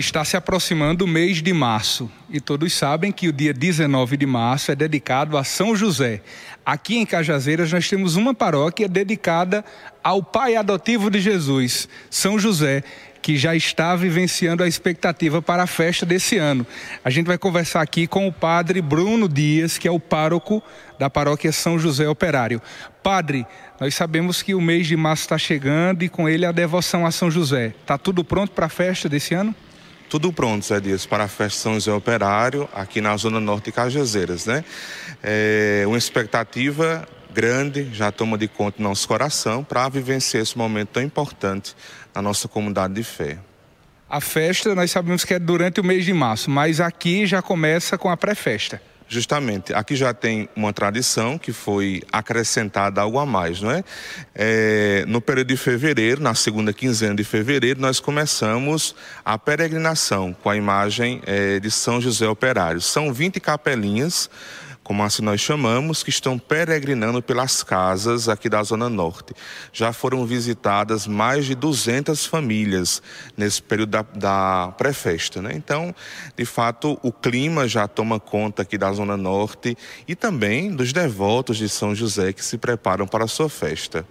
Está se aproximando o mês de março e todos sabem que o dia 19 de março é dedicado a São José. Aqui em Cajazeiras nós temos uma paróquia dedicada ao pai adotivo de Jesus, São José, que já está vivenciando a expectativa para a festa desse ano. A gente vai conversar aqui com o padre Bruno Dias, que é o pároco da paróquia São José Operário. Padre, nós sabemos que o mês de março está chegando e com ele a devoção a São José. Está tudo pronto para a festa desse ano? Tudo pronto, Zé Dias, para a festa São José Operário, aqui na Zona Norte de Cajazeiras, né? É uma expectativa grande, já toma de conta nosso coração, para vivenciar esse momento tão importante na nossa comunidade de fé. A festa, nós sabemos que é durante o mês de março, mas aqui já começa com a pré-festa. Justamente, aqui já tem uma tradição que foi acrescentada algo a mais, não é? é? No período de fevereiro, na segunda quinzena de fevereiro, nós começamos a peregrinação com a imagem é, de São José Operário. São 20 capelinhas como assim nós chamamos, que estão peregrinando pelas casas aqui da Zona Norte. Já foram visitadas mais de 200 famílias nesse período da, da pré-festa. Né? Então, de fato, o clima já toma conta aqui da Zona Norte e também dos devotos de São José que se preparam para a sua festa.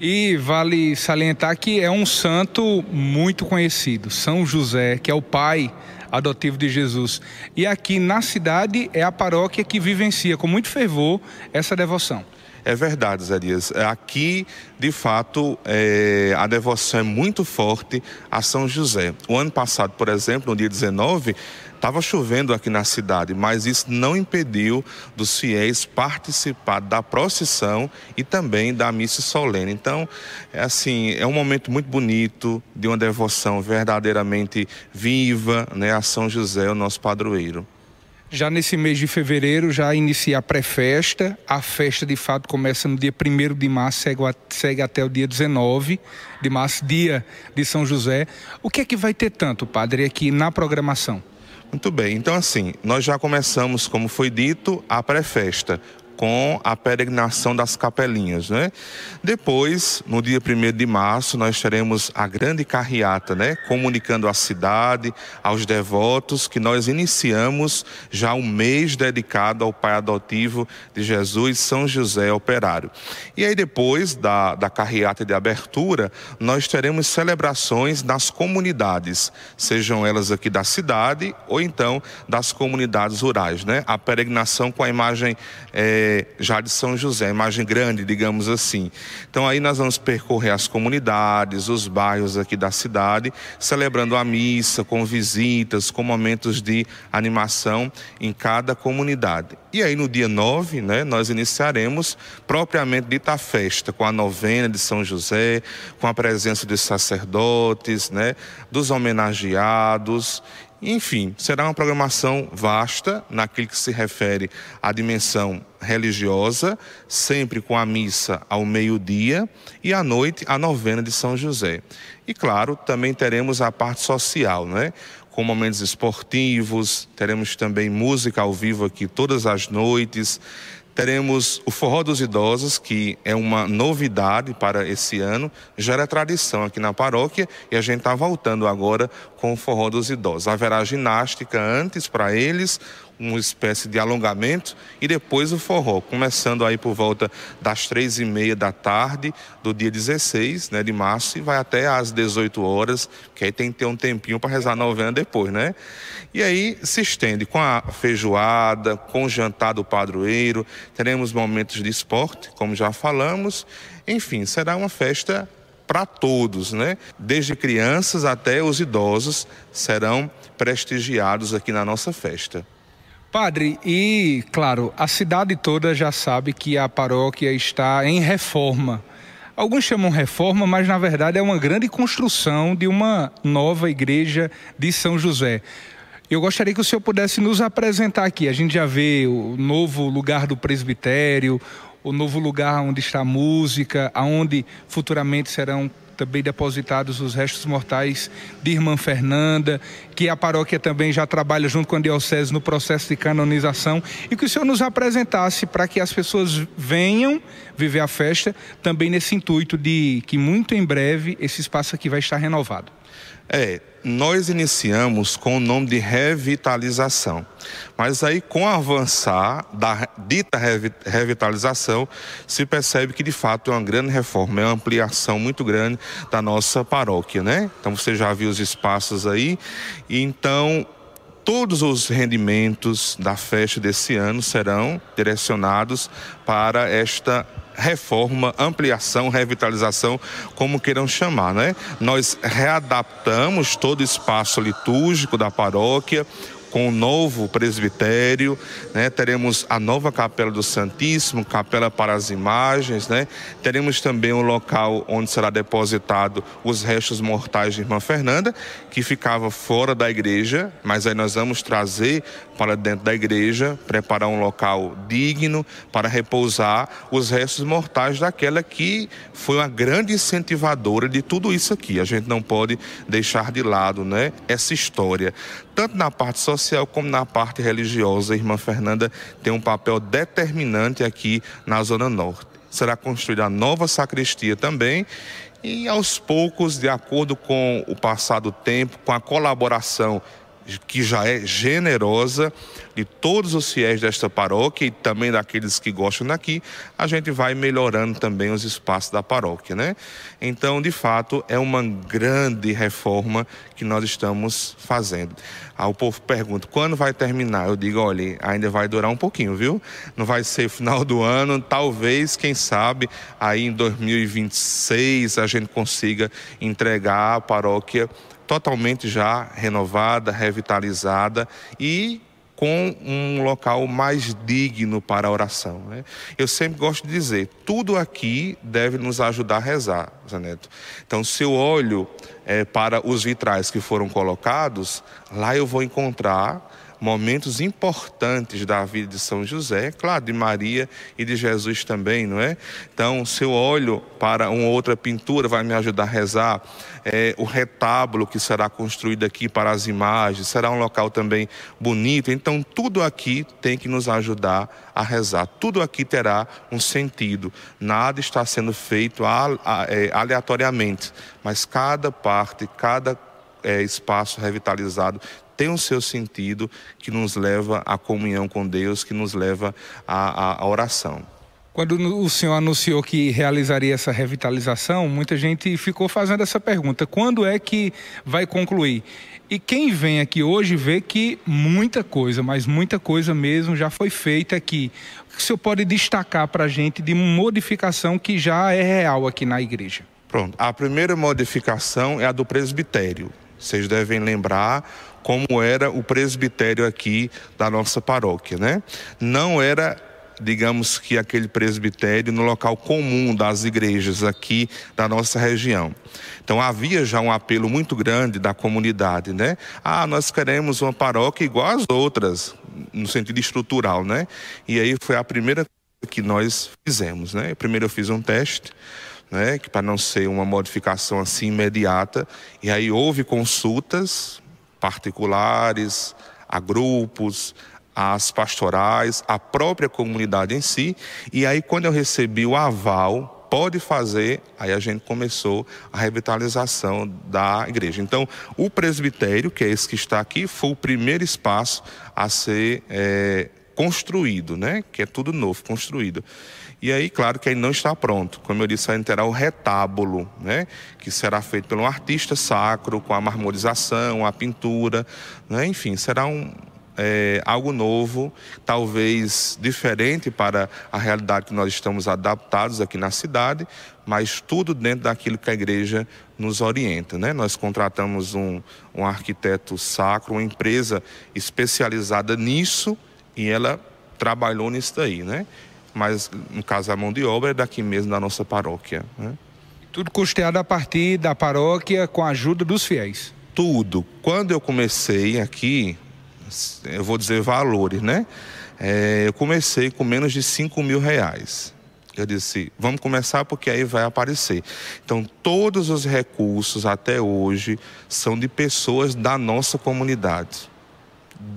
E vale salientar que é um santo muito conhecido, São José, que é o pai adotivo de Jesus. E aqui na cidade é a paróquia que vivencia com muito fervor essa devoção. É verdade, Zé Dias. É, aqui, de fato, é, a devoção é muito forte a São José. O ano passado, por exemplo, no dia 19, Estava chovendo aqui na cidade, mas isso não impediu dos fiéis participar da procissão e também da missa solene. Então, é assim, é um momento muito bonito de uma devoção verdadeiramente viva, né, a São José, o nosso padroeiro. Já nesse mês de fevereiro já inicia a pré-festa. A festa de fato começa no dia 1 de março, segue, segue, até o dia 19 de março, dia de São José. O que é que vai ter tanto, padre, aqui na programação? Muito bem, então assim, nós já começamos, como foi dito, a pré-festa com a peregrinação das capelinhas, né? Depois, no dia 1 de março, nós teremos a grande carreata, né? Comunicando à cidade, aos devotos, que nós iniciamos já um mês dedicado ao pai adotivo de Jesus, São José Operário. E aí depois da, da carreata de abertura, nós teremos celebrações nas comunidades, sejam elas aqui da cidade ou então das comunidades rurais, né? A peregrinação com a imagem é, já de São José, imagem grande, digamos assim. Então aí nós vamos percorrer as comunidades, os bairros aqui da cidade, celebrando a missa, com visitas, com momentos de animação em cada comunidade. E aí no dia 9, né, nós iniciaremos propriamente dita a festa, com a novena de São José, com a presença dos sacerdotes, né, dos homenageados enfim, será uma programação vasta naquilo que se refere à dimensão religiosa, sempre com a missa ao meio-dia e à noite a novena de São José. E claro, também teremos a parte social, né? Com momentos esportivos, teremos também música ao vivo aqui todas as noites, Teremos o Forró dos Idosos, que é uma novidade para esse ano, já era tradição aqui na paróquia e a gente está voltando agora com o Forró dos Idosos. Haverá ginástica antes para eles, uma espécie de alongamento e depois o forró, começando aí por volta das três e meia da tarde do dia 16 né, de março e vai até às 18 horas, que aí tem que ter um tempinho para rezar a novena depois, né? E aí se estende com a feijoada, com o jantar do padroeiro, teremos momentos de esporte, como já falamos, enfim, será uma festa para todos, né? Desde crianças até os idosos serão prestigiados aqui na nossa festa. Padre, e claro, a cidade toda já sabe que a paróquia está em reforma. Alguns chamam reforma, mas na verdade é uma grande construção de uma nova igreja de São José. Eu gostaria que o senhor pudesse nos apresentar aqui. A gente já vê o novo lugar do presbitério, o novo lugar onde está a música, aonde futuramente serão também depositados os restos mortais de irmã Fernanda, que a paróquia também já trabalha junto com a diocese no processo de canonização, e que o senhor nos apresentasse para que as pessoas venham viver a festa, também nesse intuito de que muito em breve esse espaço aqui vai estar renovado. É, nós iniciamos com o nome de revitalização. Mas aí, com o avançar da dita revitalização, se percebe que de fato é uma grande reforma, é uma ampliação muito grande da nossa paróquia, né? Então você já viu os espaços aí, então todos os rendimentos da festa desse ano serão direcionados para esta reforma, ampliação, revitalização, como queiram chamar, né? Nós readaptamos todo o espaço litúrgico da paróquia, com o novo presbitério, né? teremos a nova capela do Santíssimo, capela para as imagens, né? teremos também um local onde será depositado os restos mortais de Irmã Fernanda, que ficava fora da igreja, mas aí nós vamos trazer para dentro da igreja, preparar um local digno para repousar os restos mortais daquela que foi uma grande incentivadora de tudo isso aqui. A gente não pode deixar de lado, né, essa história. Tanto na parte social como na parte religiosa, a irmã Fernanda tem um papel determinante aqui na Zona Norte. Será construída a nova sacristia também e aos poucos, de acordo com o passar do tempo, com a colaboração que já é generosa de todos os fiéis desta paróquia e também daqueles que gostam daqui, a gente vai melhorando também os espaços da paróquia, né? Então, de fato, é uma grande reforma que nós estamos fazendo. O povo pergunta, quando vai terminar? Eu digo, olha, ainda vai durar um pouquinho, viu? Não vai ser final do ano, talvez, quem sabe, aí em 2026 a gente consiga entregar a paróquia totalmente já renovada, revitalizada e com um local mais digno para a oração. Né? Eu sempre gosto de dizer, tudo aqui deve nos ajudar a rezar, Zaneto. Então, se eu olho é, para os vitrais que foram colocados, lá eu vou encontrar momentos importantes da vida de São José, claro, de Maria e de Jesus também, não é? Então, se eu olho para uma outra pintura, vai me ajudar a rezar. É, o retábulo que será construído aqui para as imagens, será um local também bonito. Então, tudo aqui tem que nos ajudar a rezar. Tudo aqui terá um sentido. Nada está sendo feito é, aleatoriamente, mas cada parte, cada é, espaço revitalizado tem o seu sentido que nos leva à comunhão com Deus, que nos leva à, à, oração. Quando o senhor anunciou que realizaria essa revitalização, muita gente ficou fazendo essa pergunta: quando é que vai concluir? E quem vem aqui hoje vê que muita coisa, mas muita coisa mesmo já foi feita aqui. O que o senhor pode destacar para a gente de modificação que já é real aqui na igreja? Pronto. A primeira modificação é a do presbitério. Vocês devem lembrar como era o presbitério aqui da nossa paróquia, né? Não era digamos que aquele presbitério no local comum das igrejas aqui da nossa região. Então havia já um apelo muito grande da comunidade, né? Ah, nós queremos uma paróquia igual às outras, no sentido estrutural, né? E aí foi a primeira coisa que nós fizemos, né? Primeiro eu fiz um teste, né, que para não ser uma modificação assim imediata, e aí houve consultas particulares, a grupos, as pastorais, a própria comunidade em si. E aí, quando eu recebi o aval, pode fazer, aí a gente começou a revitalização da igreja. Então, o presbitério, que é esse que está aqui, foi o primeiro espaço a ser é, construído, né? Que é tudo novo, construído. E aí, claro que ele não está pronto. Como eu disse, ainda terá o retábulo, né? que será feito por um artista sacro, com a marmorização, a pintura, né? enfim, será um, é, algo novo, talvez diferente para a realidade que nós estamos adaptados aqui na cidade, mas tudo dentro daquilo que a igreja nos orienta. Né? Nós contratamos um, um arquiteto sacro, uma empresa especializada nisso, e ela trabalhou nisso daí, né? Mas no caso a mão de obra é daqui mesmo da nossa paróquia. Né? Tudo custeado a partir da paróquia com a ajuda dos fiéis. Tudo. Quando eu comecei aqui, eu vou dizer valores, né? É, eu comecei com menos de 5 mil reais. Eu disse, vamos começar porque aí vai aparecer. Então, todos os recursos até hoje são de pessoas da nossa comunidade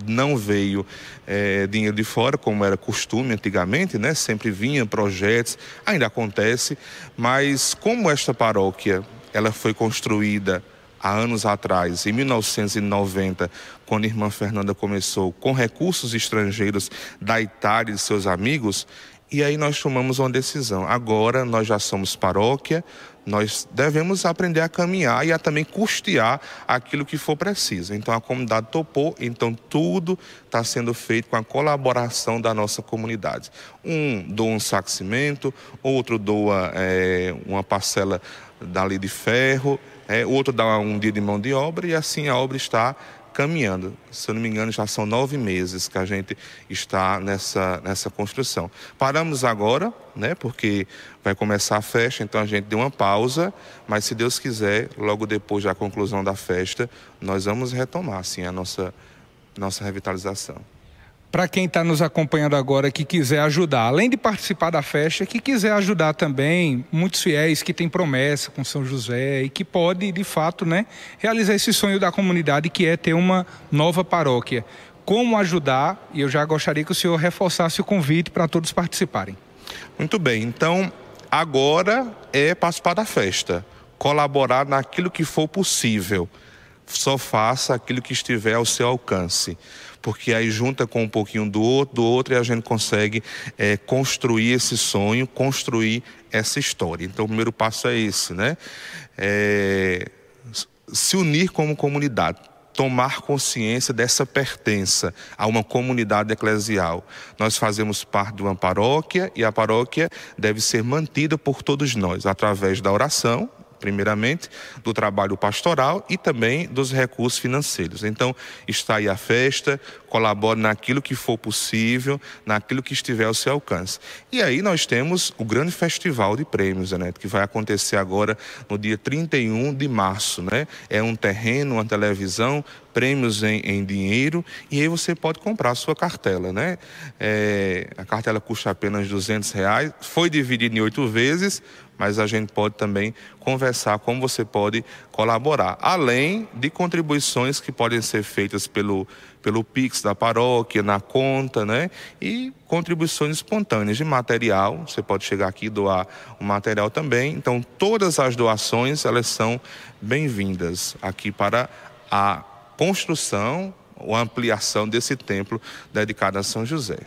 não veio é, dinheiro de fora, como era costume antigamente, né? Sempre vinha projetos, ainda acontece, mas como esta paróquia ela foi construída há anos atrás, em 1990, quando a irmã Fernanda começou com recursos estrangeiros da Itália e de seus amigos, e aí nós tomamos uma decisão. Agora nós já somos paróquia, nós devemos aprender a caminhar e a também custear aquilo que for preciso. Então a comunidade topou, então tudo está sendo feito com a colaboração da nossa comunidade. Um doa um saco-cimento, outro doa é, uma parcela dali de ferro, é, outro dá um dia de mão de obra e assim a obra está caminhando. Se eu não me engano, já são nove meses que a gente está nessa, nessa construção. Paramos agora, né, porque vai começar a festa, então a gente deu uma pausa, mas se Deus quiser, logo depois da conclusão da festa, nós vamos retomar, sim, a nossa, nossa revitalização para quem está nos acompanhando agora que quiser ajudar, além de participar da festa, que quiser ajudar também, muitos fiéis que têm promessa com São José e que pode, de fato, né, realizar esse sonho da comunidade que é ter uma nova paróquia. Como ajudar? E eu já gostaria que o senhor reforçasse o convite para todos participarem. Muito bem, então agora é participar da festa, colaborar naquilo que for possível. Só faça aquilo que estiver ao seu alcance porque aí junta com um pouquinho do outro, do outro e a gente consegue é, construir esse sonho, construir essa história. Então o primeiro passo é esse, né? É, se unir como comunidade tomar consciência dessa pertença a uma comunidade eclesial. Nós fazemos parte de uma paróquia e a paróquia deve ser mantida por todos nós através da oração, primeiramente, do trabalho pastoral e também dos recursos financeiros. Então, está aí a festa, colabore naquilo que for possível, naquilo que estiver ao seu alcance. E aí nós temos o grande festival de prêmios, né, que vai acontecer agora no dia 31 de março. Né? É um terreno, uma televisão, prêmios em, em dinheiro e aí você pode comprar a sua cartela. Né? É, a cartela custa apenas 200 reais, foi dividida em oito vezes, mas a gente pode também conversar como você pode colaborar, além de contribuições que podem ser feitas pelo, pelo Pix da paróquia, na conta, né? E contribuições espontâneas de material, você pode chegar aqui e doar o material também. Então, todas as doações, elas são bem-vindas aqui para a construção ou ampliação desse templo dedicado a São José.